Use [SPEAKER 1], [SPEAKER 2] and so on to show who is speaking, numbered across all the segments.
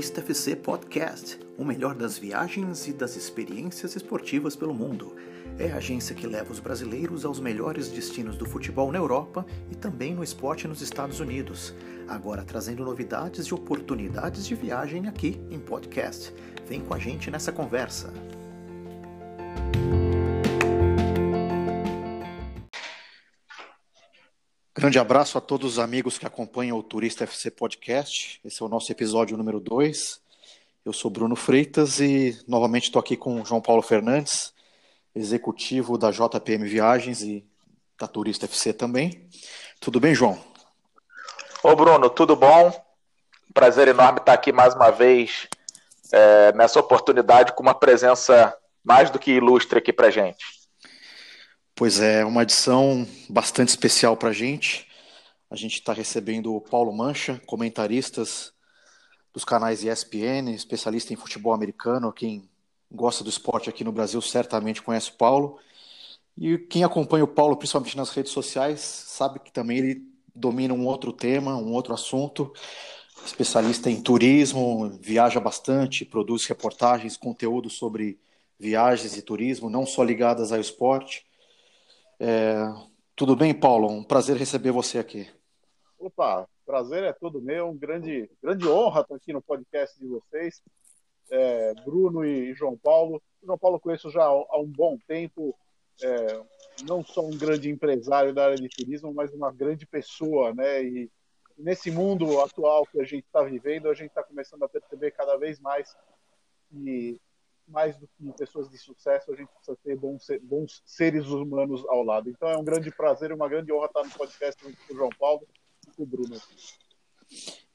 [SPEAKER 1] Turista FC Podcast, o melhor das viagens e das experiências esportivas pelo mundo. É a agência que leva os brasileiros aos melhores destinos do futebol na Europa e também no esporte nos Estados Unidos. Agora trazendo novidades e oportunidades de viagem aqui em podcast. Vem com a gente nessa conversa. Grande abraço a todos os amigos que acompanham o Turista FC Podcast. Esse é o nosso episódio número 2. Eu sou Bruno Freitas e novamente estou aqui com João Paulo Fernandes, executivo da JPM Viagens e da Turista FC também. Tudo bem, João?
[SPEAKER 2] Ô Bruno, tudo bom? Prazer enorme estar aqui mais uma vez é, nessa oportunidade com uma presença mais do que ilustre aqui para gente.
[SPEAKER 1] Pois é, uma edição bastante especial para a gente. A gente está recebendo o Paulo Mancha, comentaristas dos canais ESPN, especialista em futebol americano. Quem gosta do esporte aqui no Brasil certamente conhece o Paulo. E quem acompanha o Paulo, principalmente nas redes sociais, sabe que também ele domina um outro tema, um outro assunto. Especialista em turismo, viaja bastante, produz reportagens, conteúdo sobre viagens e turismo, não só ligadas ao esporte. É, tudo bem, Paulo? Um prazer receber você aqui.
[SPEAKER 3] Opa, prazer é todo meu, um grande, grande honra estar aqui no podcast de vocês. É, Bruno e João Paulo. O João Paulo conheço já há um bom tempo, é, não só um grande empresário da área de turismo, mas uma grande pessoa, né? E nesse mundo atual que a gente está vivendo, a gente está começando a perceber cada vez mais que mais do que pessoas de sucesso, a gente precisa ter bons, bons seres humanos ao lado. Então é um grande prazer e uma grande honra estar no podcast com o João Paulo e com o Bruno.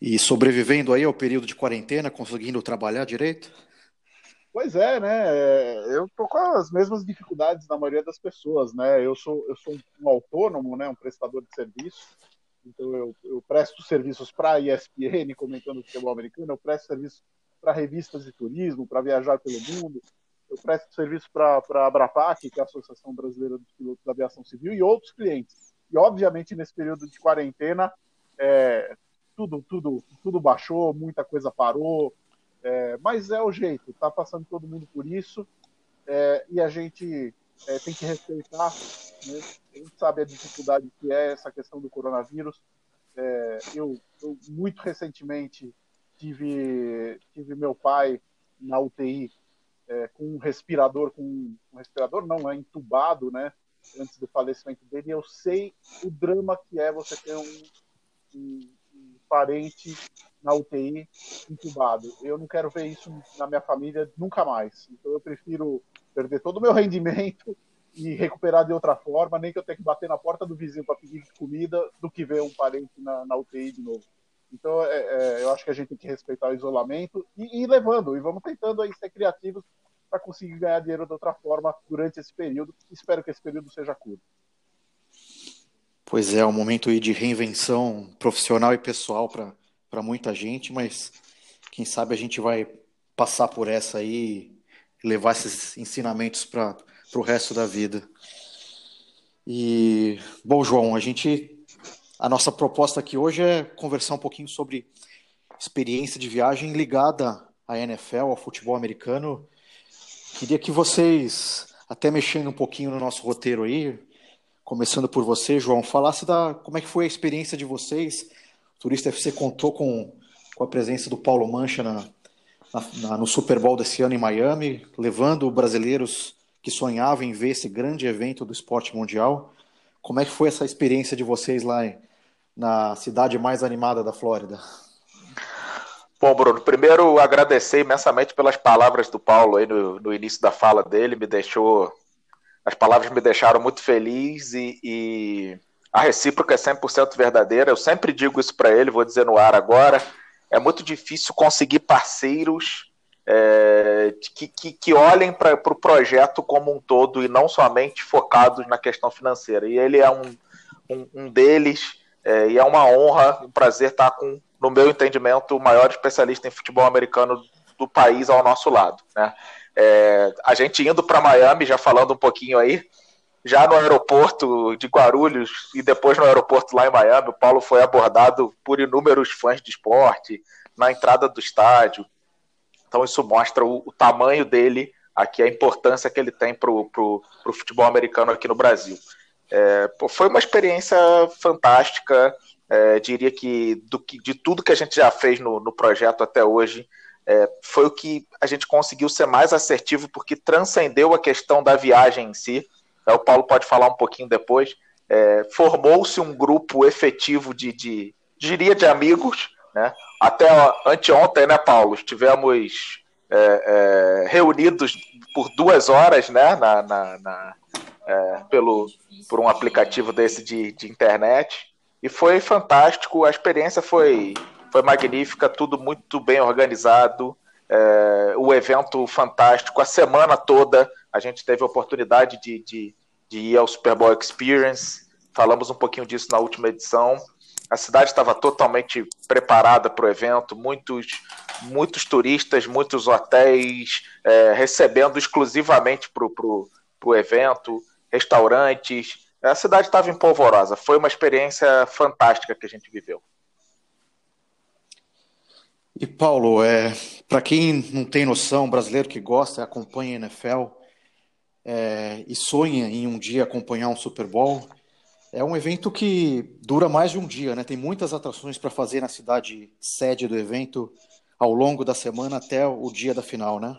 [SPEAKER 1] E sobrevivendo aí ao período de quarentena, conseguindo trabalhar direito?
[SPEAKER 3] Pois é, né? Eu tô com as mesmas dificuldades da maioria das pessoas, né? Eu sou, eu sou um autônomo, né? Um prestador de serviço. Então eu, eu presto serviços para a ESPN, comentando o futebol americano, eu presto serviços para revistas de turismo, para viajar pelo mundo. Eu presto serviço para a Abrapac, que é a Associação Brasileira dos Pilotos da Aviação Civil, e outros clientes. E, obviamente, nesse período de quarentena, é, tudo, tudo, tudo baixou, muita coisa parou, é, mas é o jeito, está passando todo mundo por isso, é, e a gente é, tem que respeitar. Né? A gente sabe a dificuldade que é essa questão do coronavírus. É, eu, eu, muito recentemente, tive, tive meu pai na UTI é, com um respirador, com um respirador não, é entubado, né? Antes do falecimento dele, eu sei o drama que é você ter um, um, um parente na UTI entubado. Eu não quero ver isso na minha família nunca mais. Então eu prefiro perder todo o meu rendimento e recuperar de outra forma, nem que eu tenha que bater na porta do vizinho para pedir comida, do que ver um parente na, na UTI de novo. Então, é, é, eu acho que a gente tem que respeitar o isolamento e, ir levando, e vamos tentando aí ser criativos para conseguir ganhar dinheiro de outra forma durante esse período. Espero que esse período seja curto.
[SPEAKER 1] Pois é, um momento de reinvenção profissional e pessoal para muita gente, mas quem sabe a gente vai passar por essa aí e levar esses ensinamentos para o resto da vida. E, bom, João, a gente a nossa proposta aqui hoje é conversar um pouquinho sobre experiência de viagem ligada à NFL, ao futebol americano. Queria que vocês, até mexendo um pouquinho no nosso roteiro aí, começando por você, João, falasse da como é que foi a experiência de vocês. O Turista FC contou com, com a presença do Paulo Mancha na, na, no Super Bowl desse ano em Miami, levando brasileiros que sonhavam em ver esse grande evento do esporte mundial. Como é que foi essa experiência de vocês lá na cidade mais animada da Flórida?
[SPEAKER 2] Bom, Bruno, primeiro agradecer imensamente pelas palavras do Paulo aí no, no início da fala dele, me deixou. As palavras me deixaram muito feliz e, e a recíproca é 100% verdadeira. Eu sempre digo isso para ele, vou dizer no ar agora. É muito difícil conseguir parceiros é, que, que, que, olhem para o pro projeto como um todo e não somente focados na questão financeira. E ele é um, um, um deles, é, e é uma honra, um prazer estar com, no meu entendimento, o maior especialista em futebol americano do país ao nosso lado. Né? É, a gente indo para Miami, já falando um pouquinho aí, já no aeroporto de Guarulhos e depois no aeroporto lá em Miami, o Paulo foi abordado por inúmeros fãs de esporte na entrada do estádio Então isso mostra o, o tamanho dele aqui, a importância que ele tem para o futebol americano aqui no Brasil. É, pô, foi uma experiência fantástica. É, diria que, do de tudo que a gente já fez no, no projeto até hoje, é, foi o que a gente conseguiu ser mais assertivo, porque transcendeu a questão da viagem em si. É, o Paulo pode falar um pouquinho depois. É, Formou-se um grupo efetivo de, de, diria, de amigos. Né? Até anteontem, né, Paulo? Estivemos é, é, reunidos por duas horas né, na, na, na é, pelo, por um aplicativo desse de, de internet. E foi fantástico, a experiência foi, foi magnífica, tudo muito bem organizado, é, o evento fantástico, a semana toda a gente teve a oportunidade de, de, de ir ao Super Bowl Experience, falamos um pouquinho disso na última edição. A cidade estava totalmente preparada para o evento, muitos, muitos turistas, muitos hotéis é, recebendo exclusivamente para o evento restaurantes. A cidade estava empolvorosa. Foi uma experiência fantástica que a gente viveu.
[SPEAKER 1] E Paulo, é, para quem não tem noção, brasileiro que gosta, acompanha a NFL é, e sonha em um dia acompanhar um Super Bowl, é um evento que dura mais de um dia, né? Tem muitas atrações para fazer na cidade sede do evento ao longo da semana até o dia da final, né?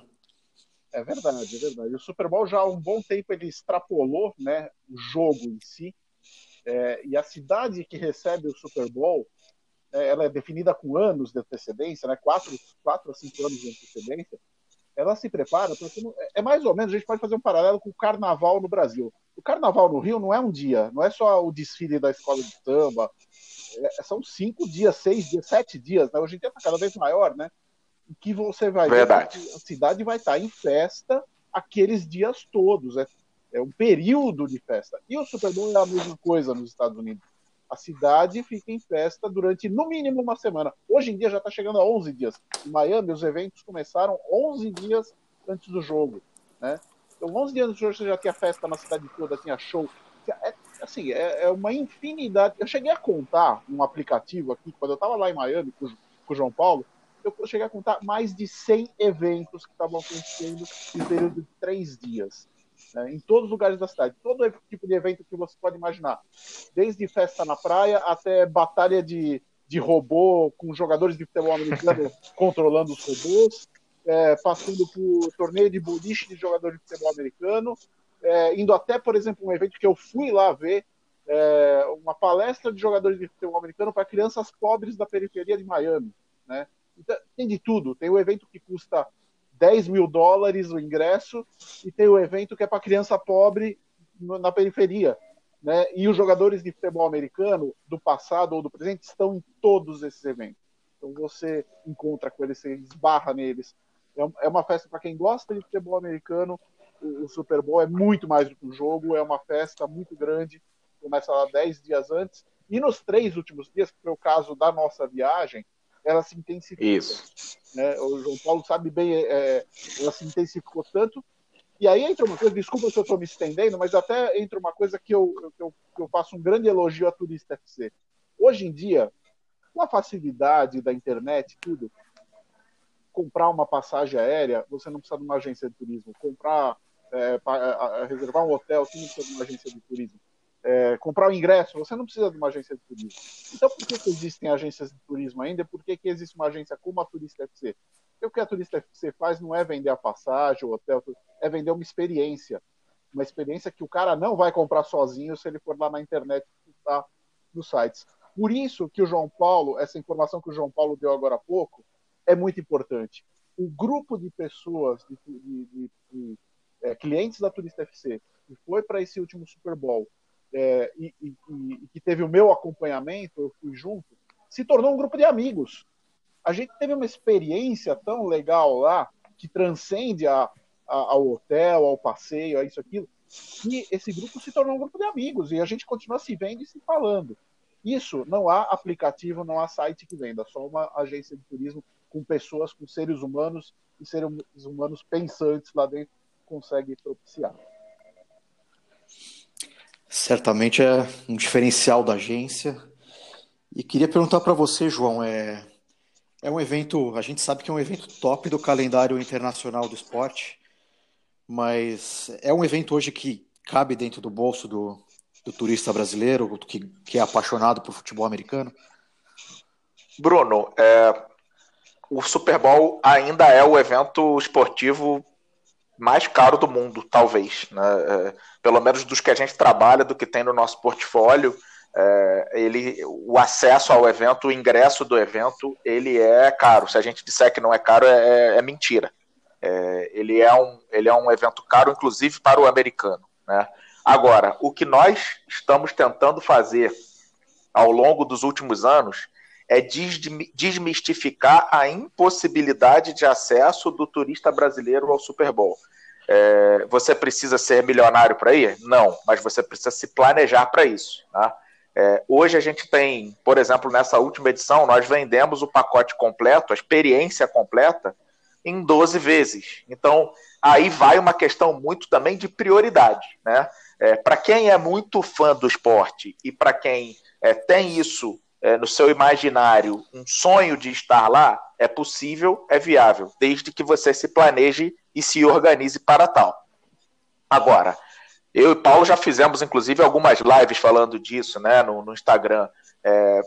[SPEAKER 3] É verdade, é verdade. O Super Bowl já há um bom tempo ele extrapolou né, o jogo em si. É, e a cidade que recebe o Super Bowl, é, ela é definida com anos de antecedência, né, quatro, quatro a cinco anos de antecedência. Ela se prepara, porque é mais ou menos, a gente pode fazer um paralelo com o carnaval no Brasil. O carnaval no Rio não é um dia, não é só o desfile da escola de samba, é, são cinco dias, seis dias, sete dias. Né? Hoje em dia está cada vez maior, né? que você vai
[SPEAKER 2] Verdade.
[SPEAKER 3] ver a cidade vai estar em festa aqueles dias todos. É, é um período de festa. E o Super Bowl é a mesma coisa nos Estados Unidos. A cidade fica em festa durante no mínimo uma semana. Hoje em dia já está chegando a 11 dias. Em Miami, os eventos começaram 11 dias antes do jogo. Né? Então, 11 dias antes do jogo, você já tinha festa na cidade toda, tinha show. É, assim, é, é uma infinidade. Eu cheguei a contar um aplicativo aqui, quando eu estava lá em Miami com, com o João Paulo, eu cheguei a contar mais de 100 eventos que estavam acontecendo em período de três dias. Né, em todos os lugares da cidade. Todo tipo de evento que você pode imaginar. Desde festa na praia até batalha de, de robô com jogadores de futebol americano controlando os robôs, é, passando por torneio de boliche de jogadores de futebol americano, é, indo até, por exemplo, um evento que eu fui lá ver, é, uma palestra de jogadores de futebol americano para crianças pobres da periferia de Miami. Né? Então, tem de tudo. Tem o evento que custa 10 mil dólares o ingresso e tem o evento que é para criança pobre na periferia. Né? E os jogadores de futebol americano do passado ou do presente estão em todos esses eventos. Então você encontra com eles, você esbarra neles. É, é uma festa para quem gosta de futebol americano. O Super Bowl é muito mais do que um jogo, é uma festa muito grande. Começa lá 10 dias antes. E nos três últimos dias, que foi o caso da nossa viagem, ela se intensificou.
[SPEAKER 2] Isso.
[SPEAKER 3] Né? O João Paulo sabe bem, é, é, ela se intensificou tanto. E aí entra uma coisa, desculpa se eu estou me estendendo, mas até entra uma coisa que eu, que eu, que eu faço um grande elogio à Turista FC. Hoje em dia, com a facilidade da internet, tudo, comprar uma passagem aérea, você não precisa de uma agência de turismo. Comprar, é, reservar um hotel, você não precisa de uma agência de turismo é, comprar o ingresso, você não precisa de uma agência de turismo. Então, por que, que existem agências de turismo ainda? Por que, que existe uma agência como a Turista FC? Porque o que a Turista FC faz não é vender a passagem, o hotel, é vender uma experiência. Uma experiência que o cara não vai comprar sozinho se ele for lá na internet tá, nos sites. Por isso que o João Paulo, essa informação que o João Paulo deu agora há pouco, é muito importante. O grupo de pessoas, de, de, de, de é, clientes da Turista FC, que foi para esse último Super Bowl é, e, e, e, que teve o meu acompanhamento, eu fui junto, se tornou um grupo de amigos. A gente teve uma experiência tão legal lá, que transcende a, a, ao hotel, ao passeio, a isso, aquilo, que esse grupo se tornou um grupo de amigos e a gente continua se vendo e se falando. Isso não há aplicativo, não há site que venda, só uma agência de turismo com pessoas, com seres humanos e seres humanos pensantes lá dentro consegue propiciar.
[SPEAKER 1] Certamente é um diferencial da agência. E queria perguntar para você, João, é É um evento, a gente sabe que é um evento top do calendário internacional do esporte, mas é um evento hoje que cabe dentro do bolso do, do turista brasileiro que, que é apaixonado por futebol americano?
[SPEAKER 2] Bruno, é, o Super Bowl ainda é o evento esportivo mais caro do mundo, talvez. Né? É, pelo menos dos que a gente trabalha, do que tem no nosso portfólio. É, ele, o acesso ao evento, o ingresso do evento, ele é caro. Se a gente disser que não é caro, é, é, é mentira. É, ele, é um, ele é um evento caro, inclusive para o americano. Né? Agora, o que nós estamos tentando fazer ao longo dos últimos anos é desmistificar a impossibilidade de acesso do turista brasileiro ao Super Bowl. É, você precisa ser milionário para ir? Não, mas você precisa se planejar para isso. Tá? É, hoje a gente tem, por exemplo, nessa última edição, nós vendemos o pacote completo, a experiência completa, em 12 vezes. Então, aí vai uma questão muito também de prioridade. Né? É, para quem é muito fã do esporte e para quem é, tem isso é, no seu imaginário um sonho de estar lá, é possível, é viável, desde que você se planeje e se organize para tal. Agora, eu e Paulo já fizemos, inclusive, algumas lives falando disso né, no, no Instagram. É,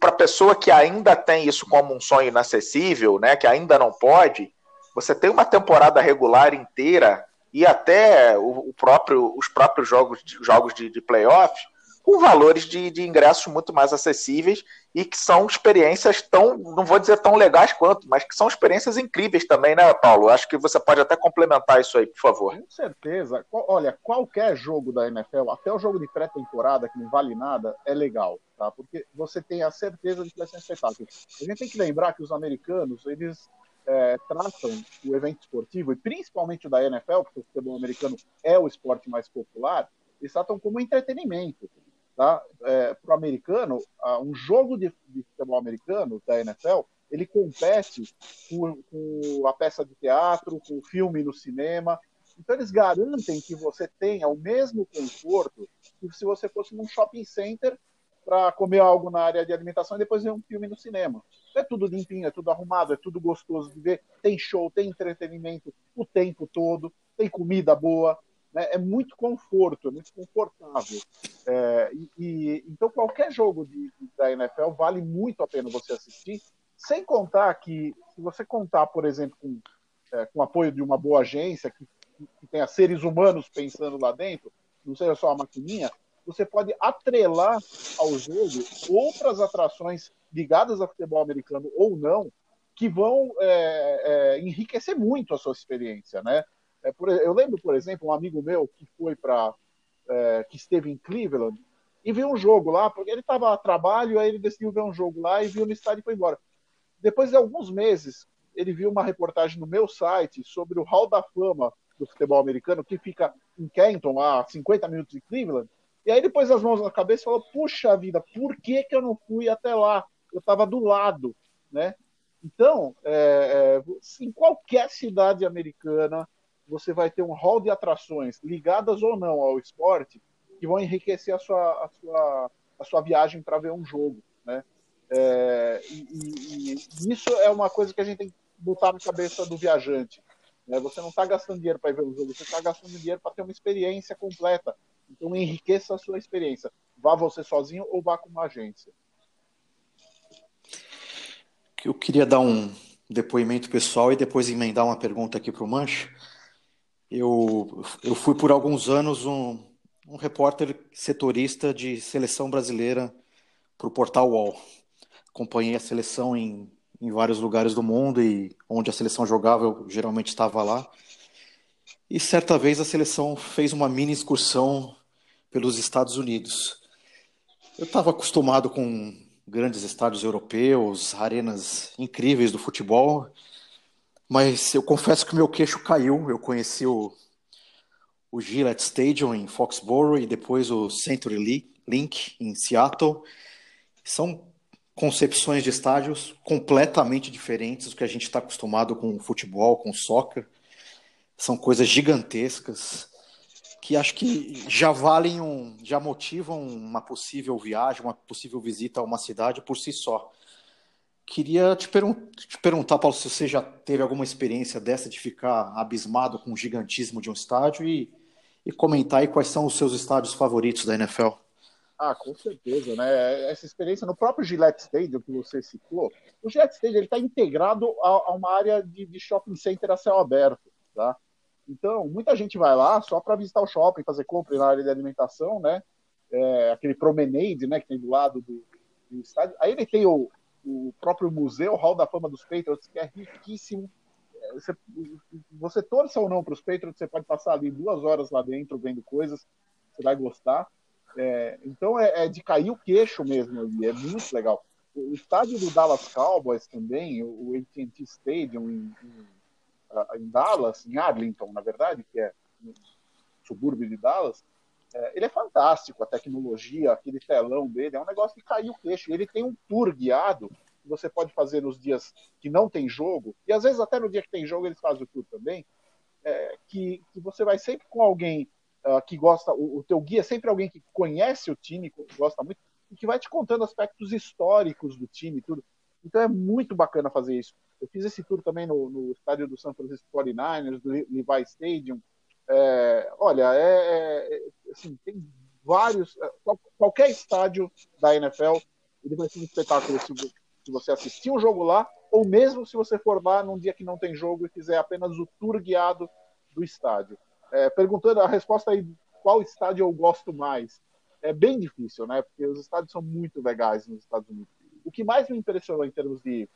[SPEAKER 2] para a pessoa que ainda tem isso como um sonho inacessível, né, que ainda não pode, você tem uma temporada regular inteira e até o, o próprio, os próprios jogos, jogos de, de playoffs com valores de, de ingressos muito mais acessíveis e que são experiências tão, não vou dizer tão legais quanto, mas que são experiências incríveis também, né, Paulo? Acho que você pode até complementar isso aí, por favor.
[SPEAKER 3] Com certeza. Olha, qualquer jogo da NFL, até o jogo de pré-temporada, que não vale nada, é legal, tá? Porque você tem a certeza de que vai ser um espetáculo. A gente tem que lembrar que os americanos, eles é, tratam o evento esportivo, e principalmente o da NFL, porque o futebol americano é o esporte mais popular, eles tratam como entretenimento. Tá? É, para o americano, um jogo de, de, futebol americano da NFL, ele compete com, com, a peça de teatro, com o filme no cinema. Então eles garantem que você tenha o mesmo conforto que se você fosse num shopping center para comer algo na área de alimentação e depois ver um filme no cinema. É tudo limpinho, é tudo arrumado, é tudo gostoso de ver. Tem show, tem entretenimento o tempo todo, tem comida boa, né? É muito conforto, é muito confortável. É, e, e, então, qualquer jogo de, da NFL vale muito a pena você assistir, sem contar que, se você contar, por exemplo, com, é, com o apoio de uma boa agência, que, que tenha seres humanos pensando lá dentro, não seja só a maquininha, você pode atrelar ao jogo outras atrações ligadas ao futebol americano ou não, que vão é, é, enriquecer muito a sua experiência, né? É, por, eu lembro, por exemplo, um amigo meu que foi para. É, que esteve em Cleveland e viu um jogo lá, porque ele estava a trabalho, aí ele decidiu ver um jogo lá e viu no estádio e foi embora. Depois de alguns meses, ele viu uma reportagem no meu site sobre o Hall da Fama do futebol americano, que fica em Kenton, a 50 minutos de Cleveland. E aí, depois as mãos na cabeça, falou: Puxa vida, por que, que eu não fui até lá? Eu estava do lado, né? Então, é, é, em qualquer cidade americana, você vai ter um hall de atrações ligadas ou não ao esporte que vão enriquecer a sua, a sua, a sua viagem para ver um jogo, né? É, e, e, e, isso é uma coisa que a gente tem que botar na cabeça do viajante. Né? Você não está gastando dinheiro para ver o jogo, você está gastando dinheiro para ter uma experiência completa. Então enriqueça a sua experiência. Vá você sozinho ou vá com uma agência.
[SPEAKER 1] Eu queria dar um depoimento pessoal e depois emendar uma pergunta aqui para o Mancha. Eu, eu fui por alguns anos um, um repórter setorista de seleção brasileira para o portal UOL. Acompanhei a seleção em, em vários lugares do mundo e onde a seleção jogava eu geralmente estava lá. E certa vez a seleção fez uma mini excursão pelos Estados Unidos. Eu estava acostumado com grandes estádios europeus, arenas incríveis do futebol, mas eu confesso que meu queixo caiu. Eu conheci o, o Gillette Stadium em Foxborough e depois o Century Link em Seattle. São concepções de estádios completamente diferentes do que a gente está acostumado com futebol, com soccer. São coisas gigantescas que acho que já valem um, já motivam uma possível viagem, uma possível visita a uma cidade por si só. Queria te, te, perguntar, Paulo, se você já teve alguma experiência dessa de ficar abismado com o gigantismo de um estádio e, e comentar aí quais são os seus estádios favoritos da NFL.
[SPEAKER 3] Ah, com certeza, né? Essa experiência no próprio Gillette Stadium que você citou, o Gillette Stadium está integrado a, a, uma área de, de shopping center a céu aberto, tá? Então, muita gente vai lá só para visitar o shopping, fazer compra na área de alimentação, né? É, aquele promenade, né, que tem do lado do, do estádio. Aí ele tem o, o próprio museu, o Hall da Fama dos Patriots, que é riquíssimo. É, você, você torça ou não para os Patriots, você pode passar ali duas horas lá dentro vendo coisas, você vai gostar. É, então é, é, de cair o queixo mesmo ali, é muito legal. O estádio do Dallas Cowboys também, o AT&T Stadium em, em, em, Dallas, em Arlington, na verdade, que é no subúrbio de Dallas, é, ele é fantástico, a tecnologia, aquele telão dele, é um negócio de cair o queixo. Ele tem um tour guiado que você pode fazer nos dias que não tem jogo, e às vezes até no dia que tem jogo eles fazem o tour também, é, que, que você vai sempre com alguém uh, que gosta, o, o teu guia é sempre alguém que conhece o time, gosta muito, e que vai te contando aspectos históricos do time tudo. Então é muito bacana fazer isso. Eu fiz esse tour também no, no estádio do San Francisco 49ers, do Levi Stadium, é, olha, é, é, é, assim, tem vários. É, qualquer estádio da NFL, ele vai ser um espetáculo se, se você assistir um jogo lá, ou mesmo se você for lá num dia que não tem jogo e fizer apenas o tour guiado do estádio. É, perguntando a resposta aí, qual estádio eu gosto mais? É bem difícil, né? Porque os estádios são muito legais nos Estados Unidos. O que mais me impressionou em termos de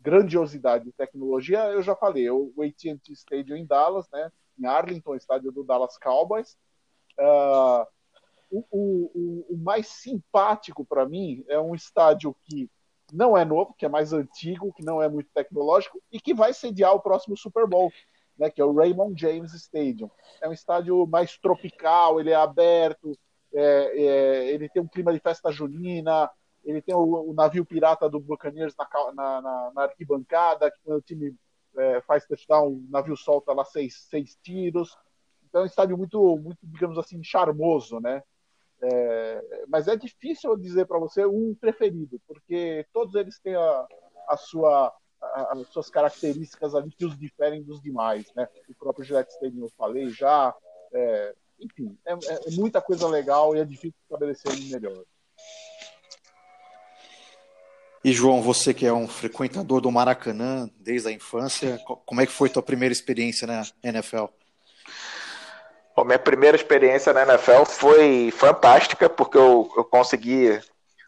[SPEAKER 3] grandiosidade e tecnologia, eu já falei, o AT&T Stadium em Dallas, né? Em Arlington, estádio do Dallas Cowboys. Uh, o, o, o, mais simpático para mim é um estádio que não é novo, que é mais antigo, que não é muito tecnológico e que vai sediar o próximo Super Bowl, né, que é o Raymond James Stadium. É um estádio mais tropical, ele é aberto, é, é, ele tem um clima de festa junina, ele tem o, o navio pirata do Buccaneers na, na, na, na arquibancada, que o time é, faz touchdown, o navio solta lá seis, seis tiros. Então é um estádio muito, muito, digamos assim, charmoso, né? É, mas é difícil dizer para você um preferido, porque todos eles têm a, a sua, a, as suas características ali que os diferem dos demais, né? O próprio Gillette Stadium eu falei já, é, enfim, é, é, muita coisa legal e é difícil estabelecer um melhor.
[SPEAKER 1] E João, você que é um frequentador do Maracanã desde a infância, como é que foi tua primeira experiência na NFL?
[SPEAKER 2] Bom, minha primeira experiência na NFL foi fantástica, porque eu, eu consegui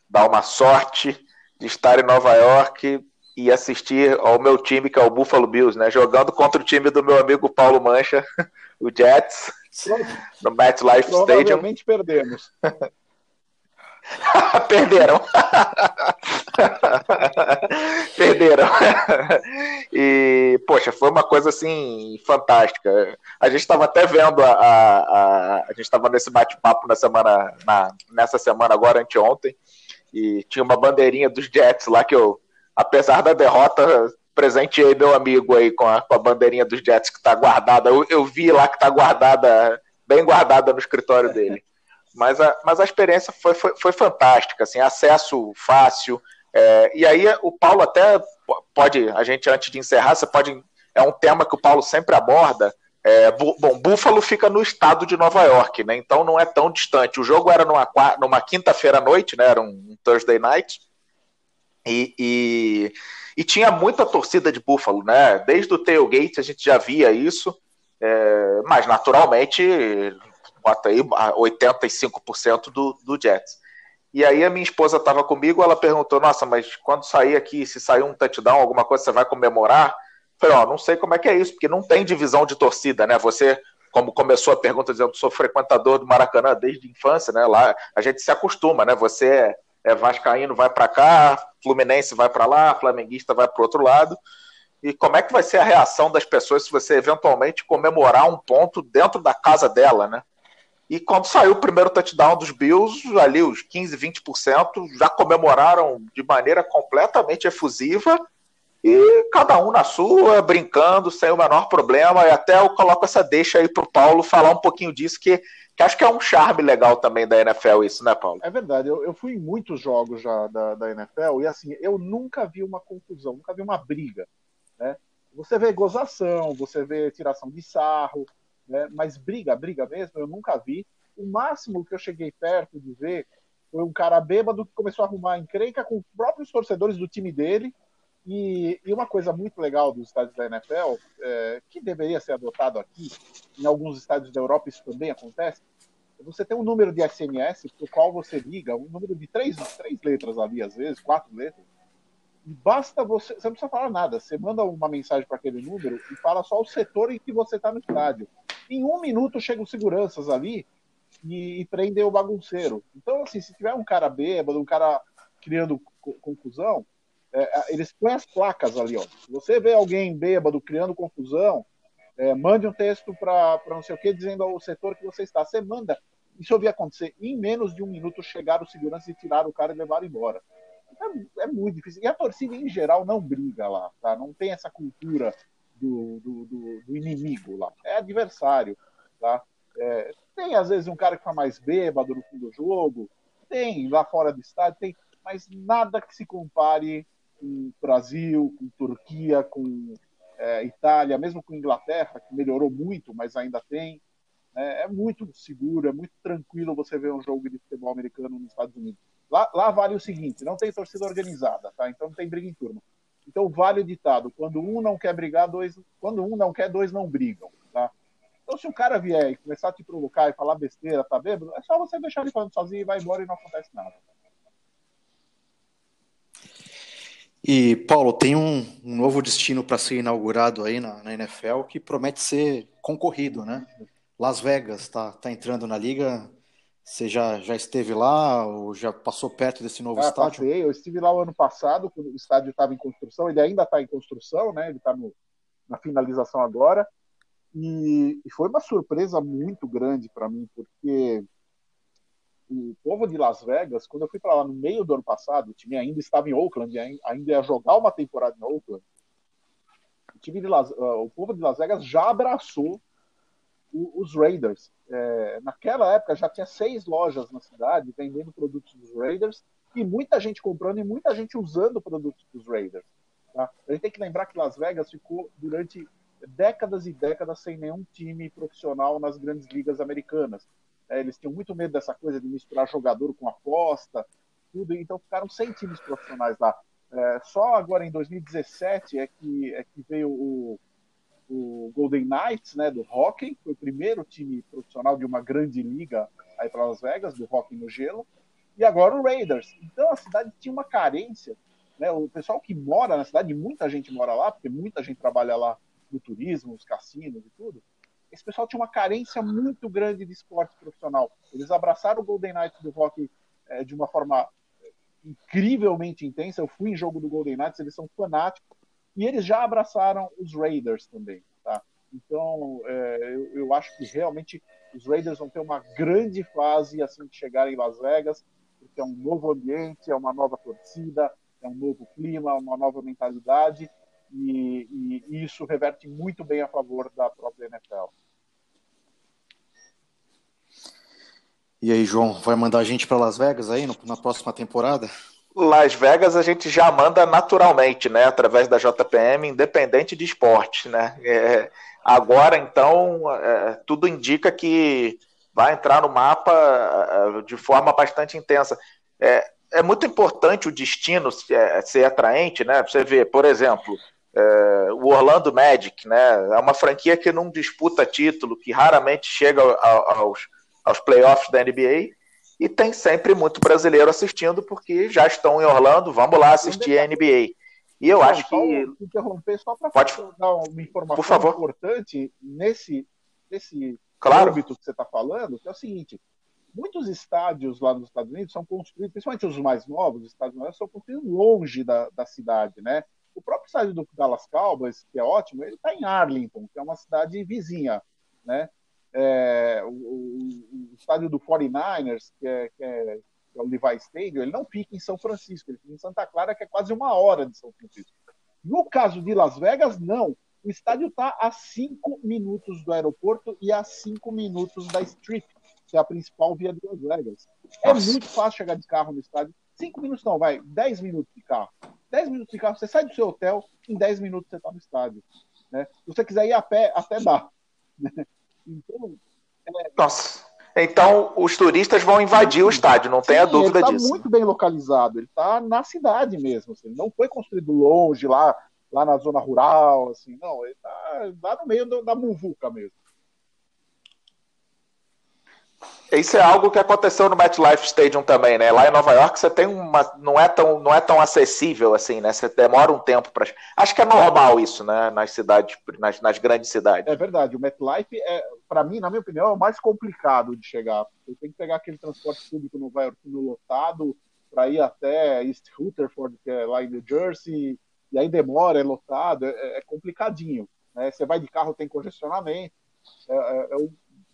[SPEAKER 2] dar uma sorte de estar em Nova York e assistir ao meu time, que é o Buffalo Bills, né? Jogando contra o time do meu amigo Paulo Mancha, o Jets, no MetLife Stadium.
[SPEAKER 3] Provavelmente perdemos.
[SPEAKER 2] Perderam. Perderam. e, poxa, foi uma coisa assim fantástica. A gente estava até vendo a. A, a, a gente estava nesse bate-papo na semana, na, nessa semana agora, anteontem, e tinha uma bandeirinha dos Jets lá que eu, apesar da derrota, presenteei meu amigo aí com a, com a bandeirinha dos Jets que está guardada. Eu, eu vi lá que está guardada, bem guardada no escritório dele. Mas a, mas a experiência foi, foi, foi fantástica, assim, acesso fácil. É, e aí o Paulo até pode, a gente antes de encerrar, você pode. É um tema que o Paulo sempre aborda. É, bom, Buffalo fica no estado de Nova York, né? Então não é tão distante. O jogo era numa, numa quinta-feira à noite, né? Era um Thursday night. E, e, e, tinha muita torcida de Buffalo, né? Desde o tailgate a gente já via isso. É, mas naturalmente bota aí 85% do, do Jets. E aí a minha esposa estava comigo, ela perguntou, nossa, mas quando sair aqui, se sair um touchdown, alguma coisa, você vai comemorar? Eu falei, ó, não sei como é que é isso, porque não tem divisão de torcida, né? Você, como começou a pergunta dizendo, sou frequentador do Maracanã desde a infância, né? Lá a gente se acostuma, né? Você é, é vascaíno, vai para cá, Fluminense vai para lá, flamenguista vai para outro lado. E como é que vai ser a reação das pessoas se você eventualmente comemorar um ponto dentro da casa dela, né? E quando saiu o primeiro touchdown dos Bills, ali os 15, 20% já comemoraram de maneira completamente efusiva e cada um na sua, brincando, sem o menor problema. E até eu coloco essa deixa aí para o Paulo falar um pouquinho disso, que, Que acho que é um charme legal também da NFL isso, né, Paulo?
[SPEAKER 3] É verdade. Eu, eu fui em muitos jogos já da, da NFL e assim, eu nunca vi uma confusão, nunca vi uma briga, né? Você vê gozação, você vê tiração de sarro, né? Mas briga, briga mesmo, eu nunca vi. O máximo que eu cheguei perto de ver foi um cara bêbado que começou a arrumar encrenca com os próprios torcedores do time dele. E, e uma coisa muito legal dos estádios da NFL, é, que deveria ser adotado aqui, em alguns estádios da Europa isso também acontece, você tem um número de SMS para o qual você liga, um número de três, três letras ali, às vezes, quatro letras, e basta você, você não precisa falar nada, você manda uma mensagem para aquele número e fala só o setor em que você está no estádio. Em um minuto chegam seguranças ali e, e prendem o bagunceiro. Então, assim, se tiver um cara bêbado, um cara criando confusão, é, é, eles põem as placas ali, ó. Se você vê alguém bêbado criando confusão, é, mande um texto para não sei o que, dizendo ao setor que você está. Você manda. Isso eu vi acontecer. Em menos de um minuto chegaram os seguranças e tiraram o cara e levaram embora. É, é, muito difícil. E a torcida, em geral, não briga lá, tá? Não tem essa cultura do, do, do, do inimigo lá. É adversário, tá? É, tem, às vezes, um cara que fica mais bêbado no fim do jogo. Tem, lá fora do estádio, tem. Mas nada que se compare com Brasil, com Turquia, com é, Itália, mesmo com Inglaterra, que melhorou muito, mas ainda tem. É, é, muito seguro, é muito tranquilo você ver um jogo de futebol americano nos Estados Unidos. Lá, lá vale o seguinte: não tem torcida organizada, tá? Então não tem briga em turma. Então vale o ditado: quando um não quer brigar, dois. Quando um não quer, dois não brigam, tá? Então se o cara vier e começar a te provocar e falar besteira, tá bêbado, é só você deixar ele falando sozinho e vai embora e não acontece nada.
[SPEAKER 1] E, Paulo, tem um, um novo destino para ser inaugurado aí na, na, NFL que promete ser concorrido, né? Las Vegas está tá entrando na liga. Você já, já esteve lá ou já passou perto desse novo ah, estádio?
[SPEAKER 3] Passei. Eu estive lá o ano passado, quando o estádio estava em construção. Ele ainda está em construção, né? Ele está na finalização agora. E, e, foi uma surpresa muito grande para mim, porque o povo de Las Vegas, quando eu fui para lá no meio do ano passado, o time ainda estava em Oakland, ainda ia jogar uma temporada em Oakland. O, time de Las, uh, o povo de Las Vegas já abraçou os Raiders. É, naquela época já tinha seis lojas na cidade vendendo produtos dos Raiders e muita gente comprando e muita gente usando produtos dos Raiders. Tá? A gente tem que lembrar que Las Vegas ficou durante décadas e décadas sem nenhum time profissional nas grandes ligas americanas. É, eles tinham muito medo dessa coisa de misturar jogador com aposta, tudo, então ficaram sem times profissionais lá. É, só agora em 2017 é que, é que veio o, o Golden Knights, né, do hockey, foi o primeiro time profissional de uma grande liga aí para Las Vegas, do hockey no gelo, e agora o Raiders. Então a cidade tinha uma carência, né, o pessoal que mora na cidade, muita gente mora lá, porque muita gente trabalha lá no turismo, os cassinos e tudo, esse pessoal tinha uma carência muito grande de esporte profissional. Eles abraçaram o Golden Knights do hockey é, de uma forma incrivelmente intensa. Eu fui em jogo do Golden Knights, eles são fanáticos. E eles já abraçaram os Raiders também. Tá? Então, é, eu, eu, acho que realmente os Raiders vão ter uma grande fase assim que chegarem em Las Vegas, porque é um novo ambiente, é uma nova torcida, é um novo clima, uma nova mentalidade. E, e, e isso reverte muito bem a favor da própria NFL.
[SPEAKER 1] E aí, João, vai mandar a gente para Las Vegas aí no, na próxima temporada?
[SPEAKER 2] Las Vegas a gente já manda naturalmente, né? Através da JPM, independente de esporte, né? É, agora, então, é, tudo indica que vai entrar no mapa é, de forma bastante intensa. É, é muito importante o destino ser, é, ser atraente, né? Você vê, por exemplo, é, o Orlando Magic, né? É uma franquia que não disputa título, que raramente chega aos, aos playoffs da NBA e tem sempre muito brasileiro assistindo porque já estão em Orlando, vamos lá assistir a NBA. E eu não, acho que
[SPEAKER 3] interromper só para Pode... dar uma informação importante nesse nesse
[SPEAKER 2] claro.
[SPEAKER 3] âmbito que você está falando, que é o seguinte: muitos estádios lá nos Estados Unidos são construídos, principalmente os mais novos, os estádios novos, são construídos longe da, da cidade, né? O próprio estádio do Dallas Cowboys, que é ótimo, ele está em Arlington, que é uma cidade vizinha, né? É, o, o, estádio do 49ers, que é, que, é, que é, o Levi Stadium, ele não fica em São Francisco, ele fica em Santa Clara, que é quase uma hora de São Francisco. No caso de Las Vegas, não. O estádio está a cinco minutos do aeroporto e a cinco minutos da Strip. que é a principal via de Las Vegas. É Nossa. muito fácil chegar de carro no estádio. Cinco minutos não, vai, dez minutos de carro. Dez minutos de carro, você sai do seu hotel, em dez minutos você está no estádio. Né? Se você quiser ir a pé, até dá.
[SPEAKER 2] Então, é... Nossa. Então, os turistas vão invadir o estádio, não tenha dúvida
[SPEAKER 3] ele
[SPEAKER 2] tá disso.
[SPEAKER 3] Ele está muito bem localizado, ele está na cidade mesmo. Assim, não foi construído longe, lá, lá na zona rural, assim, não, ele está lá no meio da muvuca mesmo.
[SPEAKER 2] Isso é algo que aconteceu no MetLife Stadium também, né? Lá em Nova York você tem uma não é tão não é tão acessível assim, né? Você demora um tempo para acho que é normal isso, né? Nas cidades, nas, nas grandes cidades.
[SPEAKER 3] É verdade. O MetLife é, para mim, na minha opinião, é o mais complicado de chegar. Você tem que pegar aquele transporte público no Nova York lotado para ir até East Rutherford, que é lá em New Jersey, e aí demora, é lotado, é, é complicadinho. Né? Você vai de carro, tem congestionamento. É, é, é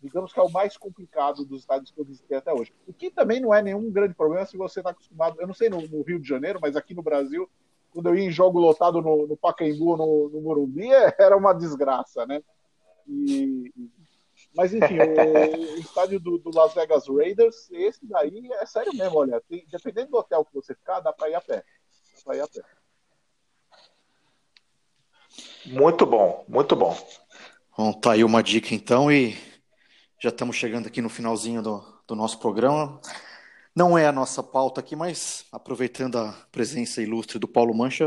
[SPEAKER 3] digamos que é o mais complicado dos estádios que eu visitei até hoje. O que também não é nenhum grande problema se você está acostumado, eu não sei no, no, Rio de Janeiro, mas aqui no Brasil, quando eu ia em jogo lotado no, no Pacaembu, no, no Morumbi, era uma desgraça, né? E, mas enfim, o, o estádio do, do, Las Vegas Raiders, esse daí é sério mesmo, olha, tem, dependendo do hotel que você ficar, dá para ir a pé. Dá para ir a pé.
[SPEAKER 2] Muito bom, muito bom.
[SPEAKER 1] Bom, tá aí uma dica então e já estamos chegando aqui no finalzinho do, do nosso programa. Não é a nossa pauta aqui, mas aproveitando a presença ilustre do Paulo Mancha,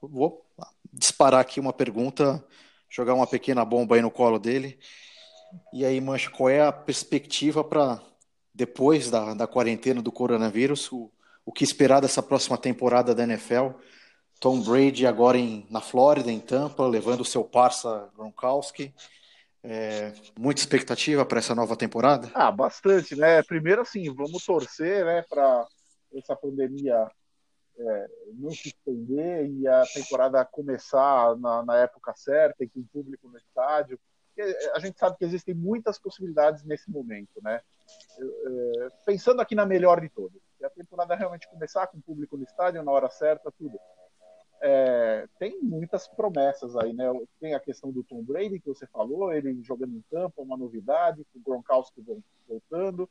[SPEAKER 1] vou disparar aqui uma pergunta, jogar uma pequena bomba aí no colo dele. E aí, Mancha, qual é a perspectiva para depois da, da quarentena do coronavírus? O, o que esperar dessa próxima temporada da NFL? Tom Brady agora em, na Flórida, em Tampa, levando o seu parça Gronkowski. É, muita expectativa para essa nova temporada?
[SPEAKER 3] Ah, bastante, né? Primeiro, assim, vamos torcer, né, para essa pandemia é, não se estender e a temporada começar na, na época certa e com o público no estádio. A gente sabe que existem muitas possibilidades nesse momento, né? É, pensando aqui na melhor de todas, se a temporada realmente começar com o público no estádio na hora certa, tudo é, tem muitas promessas aí, né? Tem a questão do Tom Brady que você falou, ele jogando em campo, uma novidade, o Gronkowski voltando.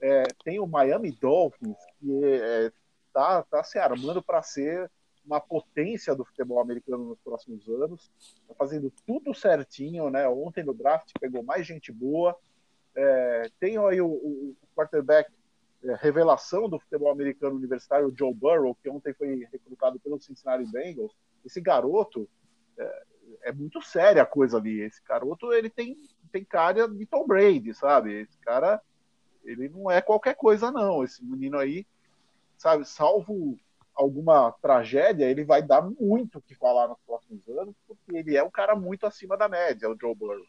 [SPEAKER 3] É, tem o Miami Dolphins que é, tá se armando para ser uma potência do futebol americano nos próximos anos, está fazendo tudo certinho, né? Ontem no draft pegou mais gente boa. É, tem aí o, o quarterback é, revelação do futebol americano universitário, o Joe Burrow, que ontem foi recrutado pelo Cincinnati Bengals. Esse garoto é, é, muito séria a coisa ali. Esse garoto ele tem, tem cara de Tom Brady, sabe? Esse cara ele não é qualquer coisa não. Esse menino aí, sabe? Salvo alguma tragédia, ele vai dar muito o que falar nos próximos anos, porque ele é um cara muito acima da média, o Joe Burrow.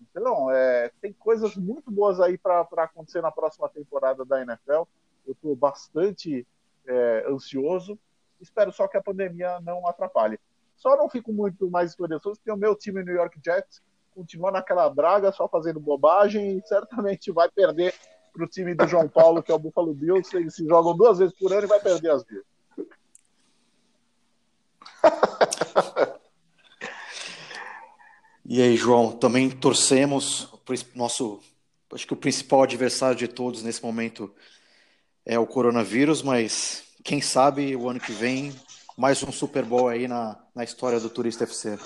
[SPEAKER 3] Então, é, tem coisas muito boas aí para acontecer na próxima temporada da NFL. Eu estou bastante é, ansioso. Espero só que a pandemia não atrapalhe. Só não fico muito mais esperançoso porque o meu time New York Jets continua naquela draga, só fazendo bobagem e certamente vai perder para o time do João Paulo, que é o Buffalo Bills. Eles se jogam duas vezes por ano e vai perder as duas.
[SPEAKER 1] E aí, João, também torcemos nosso, acho que o principal adversário de todos nesse momento é o coronavírus, mas quem sabe o ano que vem mais um Super Bowl aí na, na história do Turista FC.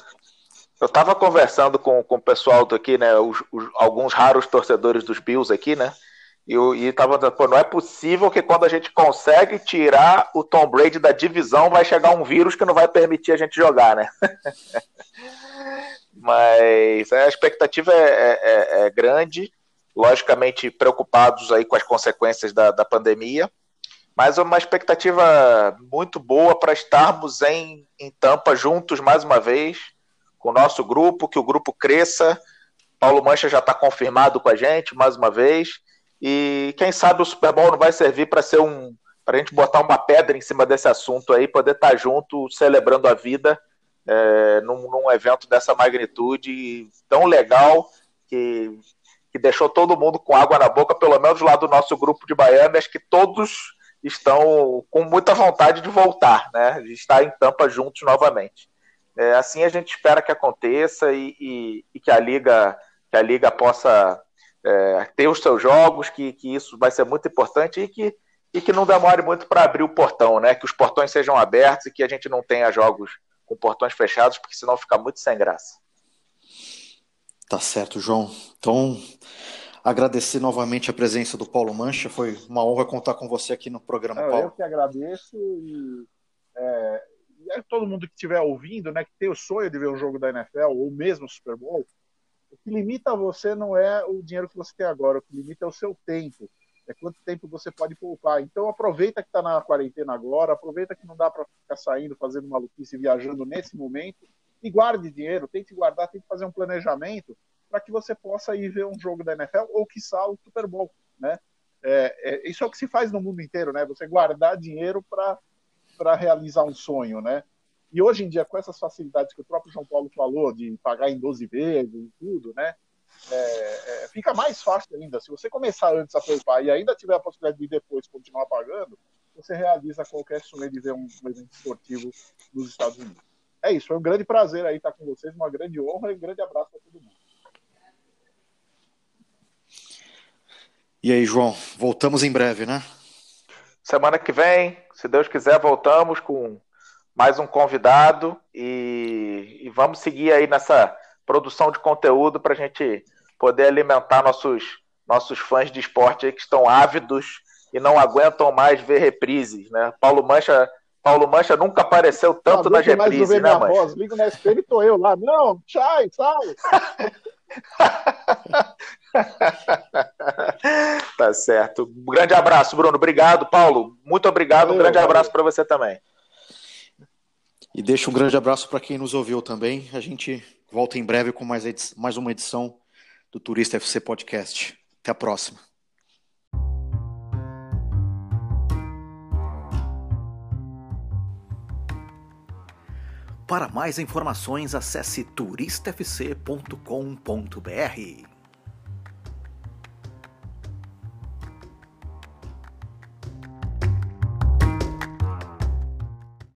[SPEAKER 2] Eu estava conversando com, com o pessoal aqui, né, os, os, alguns raros torcedores dos Bills aqui, né, e, e tava dizendo, pô, não é possível que quando a gente consegue tirar o Tom Brady da divisão, vai chegar um vírus que não vai permitir a gente jogar, né? Mas a expectativa é, é, é, é grande, logicamente preocupados aí com as consequências da, da pandemia, mas é uma expectativa muito boa para estarmos em, em Tampa juntos mais uma vez, com o nosso grupo, que o grupo cresça. Paulo Mancha já está confirmado com a gente mais uma vez. E quem sabe o Super Bowl não vai servir para ser um. para a gente botar uma pedra em cima desse assunto aí, poder estar tá junto, celebrando a vida é, num, num, evento dessa magnitude tão legal que, que deixou todo mundo com água na boca, pelo menos lá do nosso grupo de baianas, que todos estão com muita vontade de voltar, né? De estar em Tampa juntos novamente. É, assim a gente espera que aconteça e, e, e, que a liga que a liga possa é, ter os seus jogos, que, que isso vai ser muito importante e que, e que não demore muito para abrir o portão, né? Que os portões sejam abertos e que a gente não tenha jogos com portões fechados, porque senão fica muito sem graça.
[SPEAKER 1] Tá certo, João. Então, agradecer novamente a presença do Paulo Mancha. Foi uma honra contar com você aqui no programa,
[SPEAKER 3] Não,
[SPEAKER 1] Paulo.
[SPEAKER 3] Eu que agradeço e, é, e é todo mundo que estiver ouvindo, né, que tem o sonho de ver um jogo da NFL ou mesmo o Super Bowl, o que limita você não é o dinheiro que você tem agora, o que limita é o seu tempo. É quanto tempo você pode poupar. Então aproveita que está na quarentena agora, aproveita que não dá para ficar saindo, fazendo maluquice, viajando nesse momento e guarde dinheiro, tente guardar, tente fazer um planejamento para que você possa ir ver um jogo da NFL ou quiçá o Super Bowl, né? É, é, isso é o que se faz no mundo inteiro, né? Você guardar dinheiro para realizar um sonho, né? E hoje em dia, com essas facilidades que o próprio João Paulo falou, de pagar em 12 vezes e tudo, né? É, é, fica mais fácil ainda. Se você começar antes a poupar e ainda tiver a possibilidade de depois continuar pagando, você realiza qualquer sonho de ver um, um evento esportivo nos Estados Unidos. É isso, foi um grande prazer aí estar com vocês, uma grande honra e um grande abraço para todo mundo.
[SPEAKER 1] E aí, João, voltamos em breve, né?
[SPEAKER 2] Semana que vem, se Deus quiser, voltamos com mais um convidado e, e vamos seguir aí nessa produção de conteúdo para a gente poder alimentar nossos, nossos fãs de esporte aí que estão ávidos e não aguentam mais ver reprises, né? Paulo Mancha, Paulo Mancha nunca apareceu tanto nas reprises, né, Mancha? Voz,
[SPEAKER 3] ligo na SPN e tô eu lá. Não, sai, sai.
[SPEAKER 2] tá certo. Um grande abraço, Bruno. Obrigado, Paulo. Muito obrigado. Valeu, um grande valeu. abraço para você também.
[SPEAKER 1] E deixa um grande abraço para quem nos ouviu também. A gente volta em breve com mais, mais uma edição do Turista FC Podcast. Até a próxima. Para mais informações, acesse turistafc.com.br.